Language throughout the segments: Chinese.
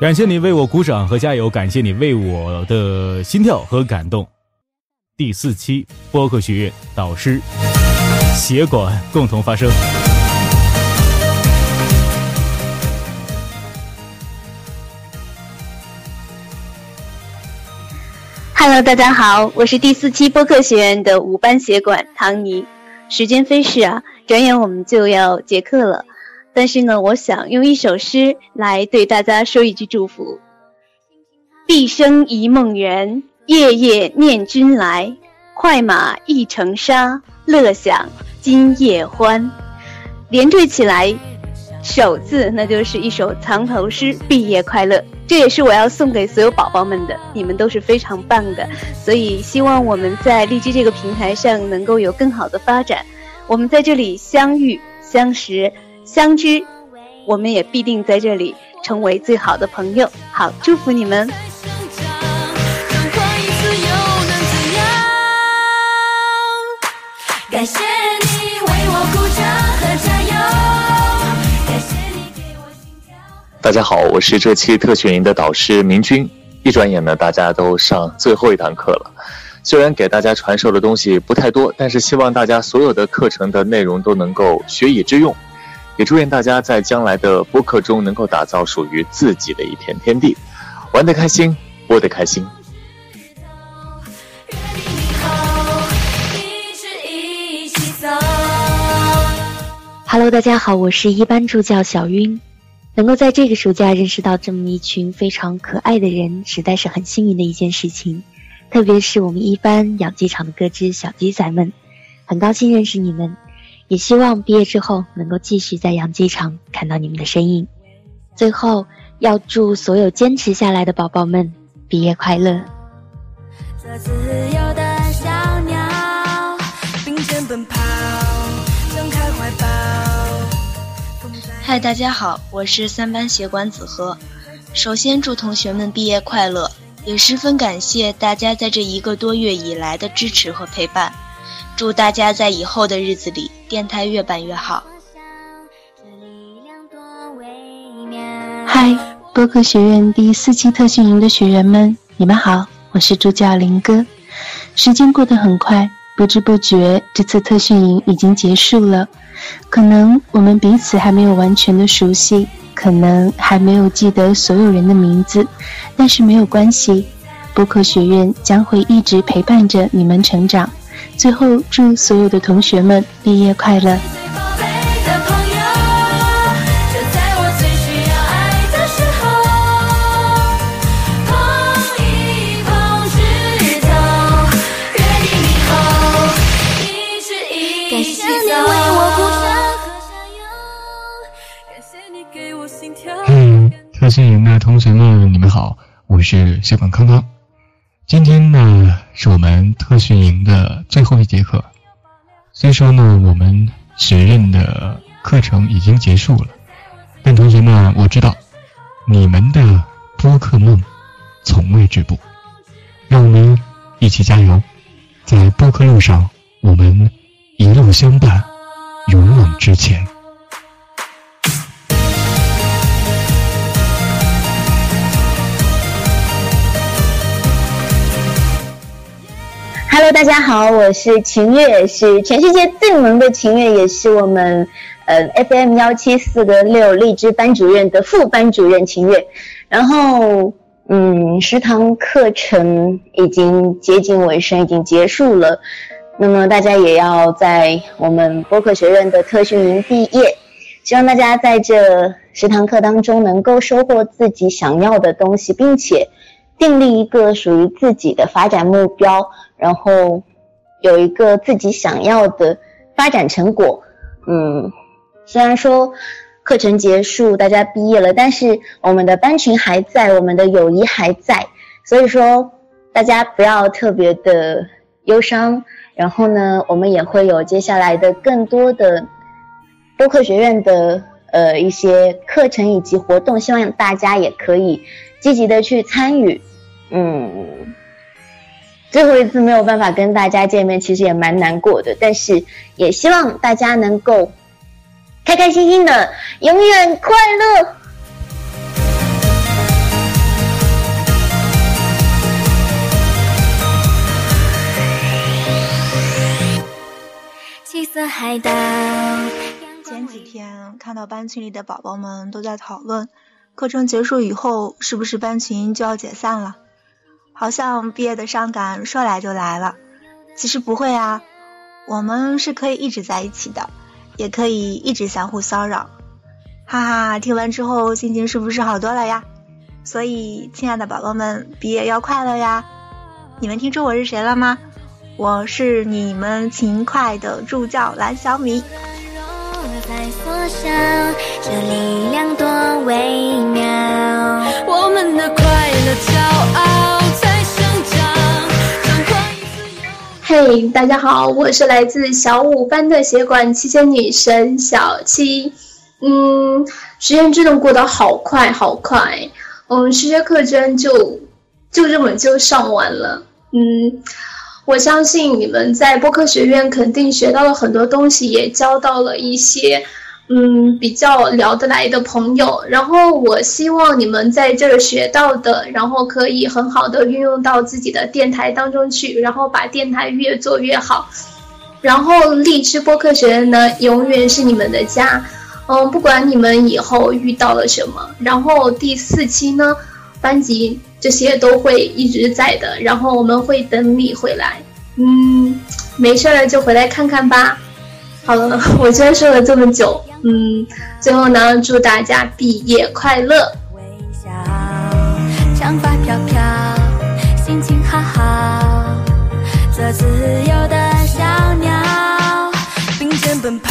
感谢你为我鼓掌和加油，感谢你为我的心跳和感动。第四期播客学院导师协管共同发声。Hello，大家好，我是第四期播客学院的五班协管唐尼。时间飞逝啊，转眼我们就要结课了。但是呢，我想用一首诗来对大家说一句祝福：毕生一梦圆，夜夜念君来。快马一程沙，乐享今夜欢。连缀起来，首字那就是一首藏头诗：毕业快乐。这也是我要送给所有宝宝们的，你们都是非常棒的。所以希望我们在荔枝这个平台上能够有更好的发展。我们在这里相遇、相识。相知，我们也必定在这里成为最好的朋友。好，祝福你们！大家好，我是这期特训营的导师明君。一转眼呢，大家都上最后一堂课了。虽然给大家传授的东西不太多，但是希望大家所有的课程的内容都能够学以致用。也祝愿大家在将来的播客中能够打造属于自己的一片天地，玩得开心，播得开心。Hello，大家好，我是一班助教小晕，能够在这个暑假认识到这么一群非常可爱的人，实在是很幸运的一件事情。特别是我们一班养鸡场的各只小鸡仔们，很高兴认识你们。也希望毕业之后能够继续在养鸡场看到你们的身影。最后，要祝所有坚持下来的宝宝们毕业快乐。嗨，大家好，我是三班协管子禾。首先祝同学们毕业快乐，也十分感谢大家在这一个多月以来的支持和陪伴。祝大家在以后的日子里，电台越办越好。嗨，播客学院第四期特训营的学员们，你们好，我是助教林哥。时间过得很快，不知不觉，这次特训营已经结束了。可能我们彼此还没有完全的熟悉，可能还没有记得所有人的名字，但是没有关系，播客学院将会一直陪伴着你们成长。最后，祝所有的同学们毕业快乐！嘿，特训营的同学们，你们好，我是小管康康。今天呢，是我们特训营的最后一节课。虽说呢，我们学院的课程已经结束了，但同学们，我知道你们的播客梦从未止步。让我们一起加油，在播客路上，我们一路相伴，勇往直前。Hello，大家好，我是秦月，是全世界最萌的秦月，也是我们呃 FM 幺七四个六荔枝班主任的副班主任秦月。然后，嗯，十堂课程已经接近尾声，已经结束了。那么大家也要在我们播客学院的特训营毕业，希望大家在这十堂课当中能够收获自己想要的东西，并且。订立一个属于自己的发展目标，然后有一个自己想要的发展成果。嗯，虽然说课程结束，大家毕业了，但是我们的班群还在，我们的友谊还在。所以说，大家不要特别的忧伤。然后呢，我们也会有接下来的更多的播客学院的呃一些课程以及活动，希望大家也可以积极的去参与。嗯最后一次没有办法跟大家见面其实也蛮难过的但是也希望大家能够开开心心的永远快乐。七色海岛前几天看到班群里的宝宝们都在讨论课程结束以后是不是班群就要解散了？好像毕业的伤感说来就来了。其实不会啊，我们是可以一直在一起的，也可以一直相互骚扰。哈哈，听完之后心情是不是好多了呀？所以，亲爱的宝宝们，毕业要快乐呀！你们听出我是谁了吗？我是你们勤快的助教蓝小米。有力量多微妙。我们的快乐骄傲在嘿，大家好，我是来自小五班的协管七仙女神小七。嗯，时间真的过得好快好快。嗯，数学课居然就就这么就上完了。嗯，我相信你们在播客学院肯定学到了很多东西，也交到了一些嗯比较聊得来的朋友。然后我希望你们在这儿学到的，然后可以很好的运用到自己的电台当中去，然后把电台越做越好。然后荔枝播客学院呢，永远是你们的家。嗯，不管你们以后遇到了什么，然后第四期呢，班级这些都会一直在的，然后我们会等你回来。嗯，没事了就回来看看吧。好了，我居然说了这么久。嗯，最后呢，祝大家毕业快乐。长发飘飘，心情好好，做自由的小鸟，并肩奔跑。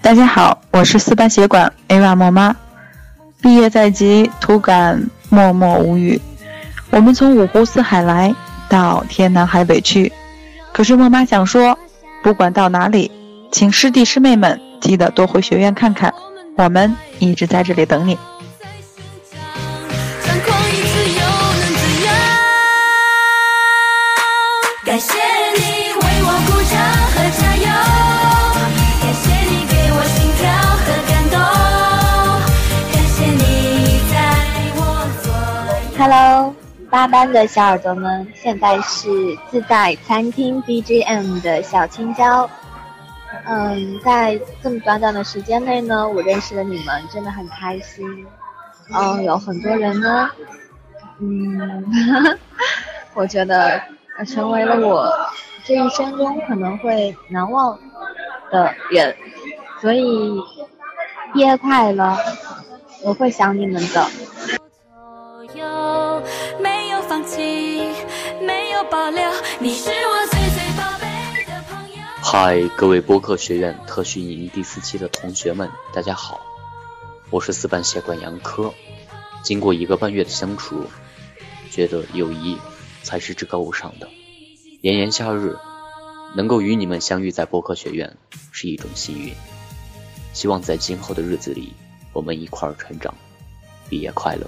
大家好，我是四班协管 Ava 莫妈。毕业在即，突感默默无语。我们从五湖四海来到天南海北去，可是莫妈想说，不管到哪里，请师弟师妹们记得多回学院看看，我们一直在这里等你。八班的小耳朵们，现在是自带餐厅 BGM 的小青椒。嗯，在这么短短的时间内呢，我认识了你们，真的很开心。嗯，有很多人呢，嗯，我觉得成为了我这一生中可能会难忘的人，所以毕业快乐，我会想你们的。情，没有保留，你是我自己嗨，各位播客学院特训营第四期的同学们，大家好，我是四班协管杨科。经过一个半月的相处，觉得友谊才是至高无上的。炎炎夏日，能够与你们相遇在播客学院是一种幸运。希望在今后的日子里，我们一块儿成长。毕业快乐！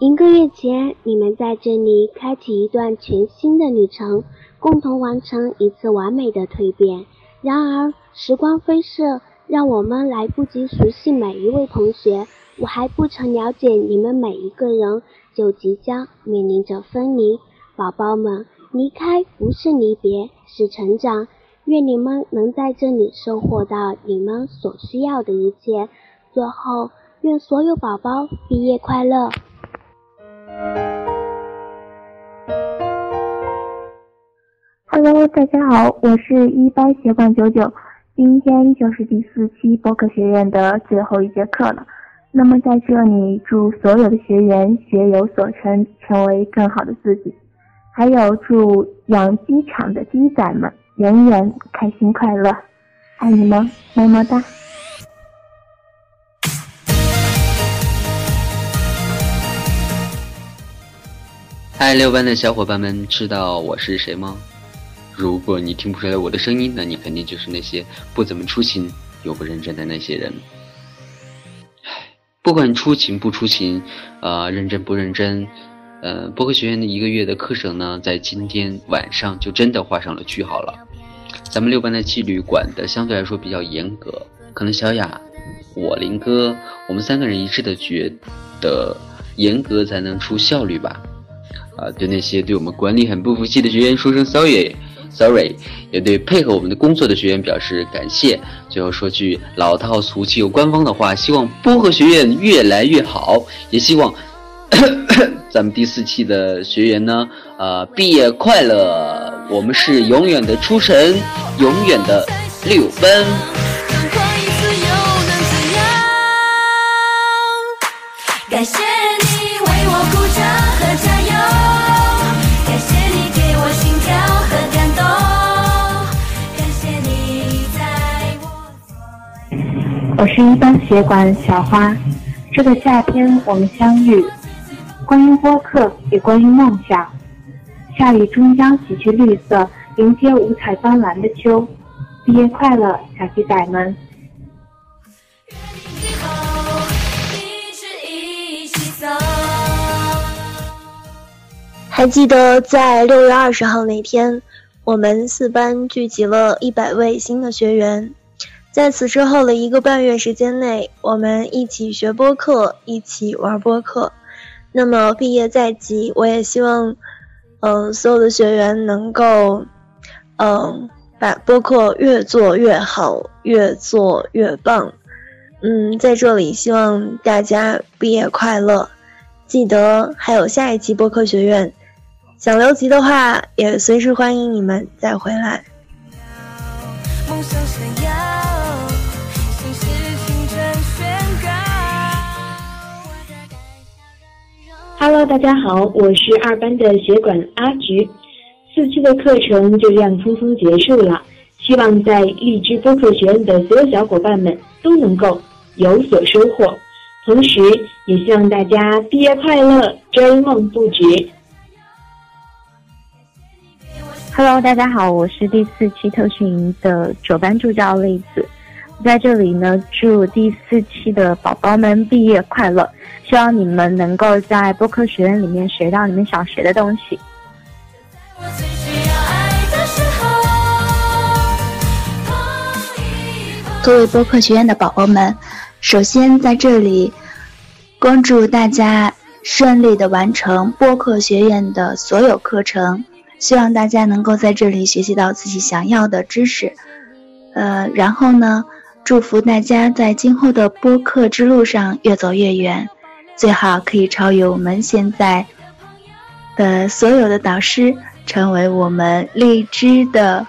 一个月前，你们在这里开启一段全新的旅程，共同完成一次完美的蜕变。然而，时光飞逝，让我们来不及熟悉每一位同学，我还不曾了解你们每一个人，就即将面临着分离。宝宝们，离开不是离别，是成长。愿你们能在这里收获到你们所需要的一切。最后，愿所有宝宝毕业快乐！Hello，大家好，我是一班协管九九，今天就是第四期播客学院的最后一节课了。那么在这里，祝所有的学员学有所成，成为更好的自己。还有祝养鸡场的鸡仔们永远开心快乐，爱你们，么么哒。嗨，六班的小伙伴们，知道我是谁吗？如果你听不出来我的声音，那你肯定就是那些不怎么出勤又不认真的那些人。不管出勤不出勤，呃，认真不认真，呃，播客学院的一个月的课程呢，在今天晚上就真的画上了句号了。咱们六班的纪律管的相对来说比较严格，可能小雅、我林哥，我们三个人一致的觉得严格才能出效率吧。啊，对那些对我们管理很不服气的学员说声 sorry，sorry，也对配合我们的工作的学员表示感谢。最后说句老套俗气又官方的话，希望播客学院越来越好，也希望 咱们第四期的学员呢，呃，毕业快乐！我们是永远的初神，永远的六班。我。是一班血管小花，这个夏天我们相遇，关于播客，也关于梦想。夏雨终将洗去绿色，迎接五彩斑斓的秋。毕业快乐，小鸡仔们！还记得在六月二十号那天，我们四班聚集了一百位新的学员。在此之后的一个半月时间内，我们一起学播客，一起玩播客。那么毕业在即，我也希望。嗯，所有的学员能够，嗯，把播客越做越好，越做越棒。嗯，在这里希望大家毕业快乐。记得还有下一期播客学院，想留级的话，也随时欢迎你们再回来。Hello，大家好，我是二班的血管阿菊。四期的课程就这样匆匆结束了，希望在荔枝播客学院的所有小伙伴们都能够有所收获，同时也希望大家毕业快乐，追梦不止。Hello，大家好，我是第四期特训营的九班助教栗子。在这里呢，祝第四期的宝宝们毕业快乐！希望你们能够在播客学院里面学到你们想学的东西。各位播客学院的宝宝们，首先在这里，恭祝大家顺利的完成播客学院的所有课程，希望大家能够在这里学习到自己想要的知识。呃，然后呢？祝福大家在今后的播客之路上越走越远，最好可以超越我们现在的所有的导师，成为我们荔枝的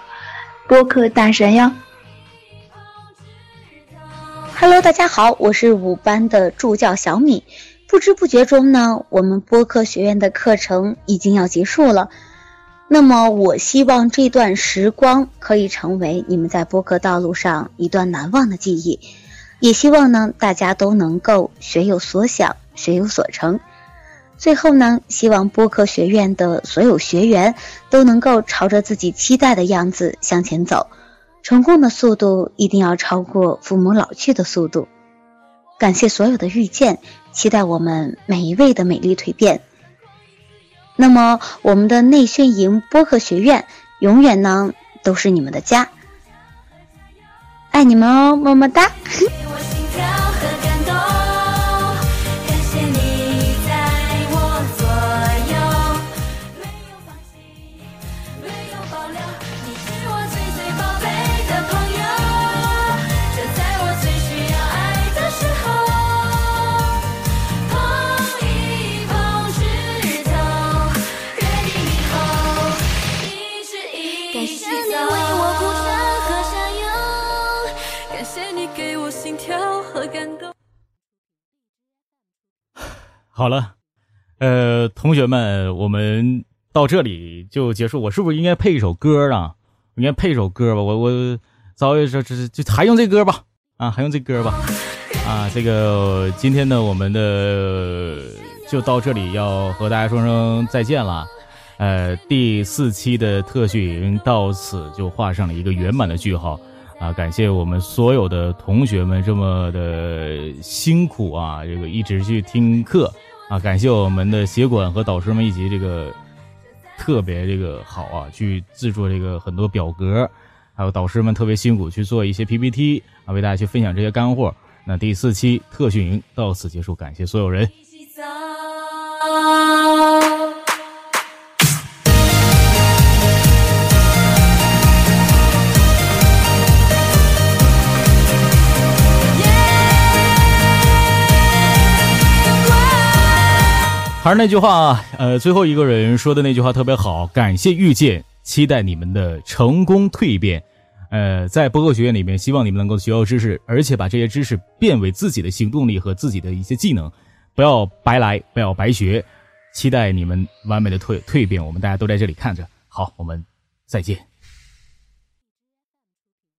播客大神哟。Hello，大家好，我是五班的助教小米。不知不觉中呢，我们播客学院的课程已经要结束了。那么，我希望这段时光可以成为你们在播客道路上一段难忘的记忆，也希望呢大家都能够学有所想，学有所成。最后呢，希望播客学院的所有学员都能够朝着自己期待的样子向前走，成功的速度一定要超过父母老去的速度。感谢所有的遇见，期待我们每一位的美丽蜕变。那么，我们的内训营播客学院永远呢都是你们的家，爱你们哦，么么哒。好了，呃，同学们，我们到这里就结束。我是不是应该配一首歌啊？应该配一首歌吧？我我早也说这就还用这歌吧？啊，还用这歌吧？啊，这个今天呢，我们的就到这里，要和大家说声再见了。呃，第四期的特训营到此就画上了一个圆满的句号。啊，感谢我们所有的同学们这么的辛苦啊，这个一直去听课。啊，感谢我们的协管和导师们一起这个特别这个好啊，去制作这个很多表格，还有导师们特别辛苦去做一些 PPT 啊，为大家去分享这些干货。那第四期特训营到此结束，感谢所有人。还是那句话，呃，最后一个人说的那句话特别好，感谢遇见，期待你们的成功蜕变。呃，在播客学院里面，希望你们能够学到知识，而且把这些知识变为自己的行动力和自己的一些技能，不要白来，不要白学。期待你们完美的蜕蜕变，我们大家都在这里看着。好，我们再见。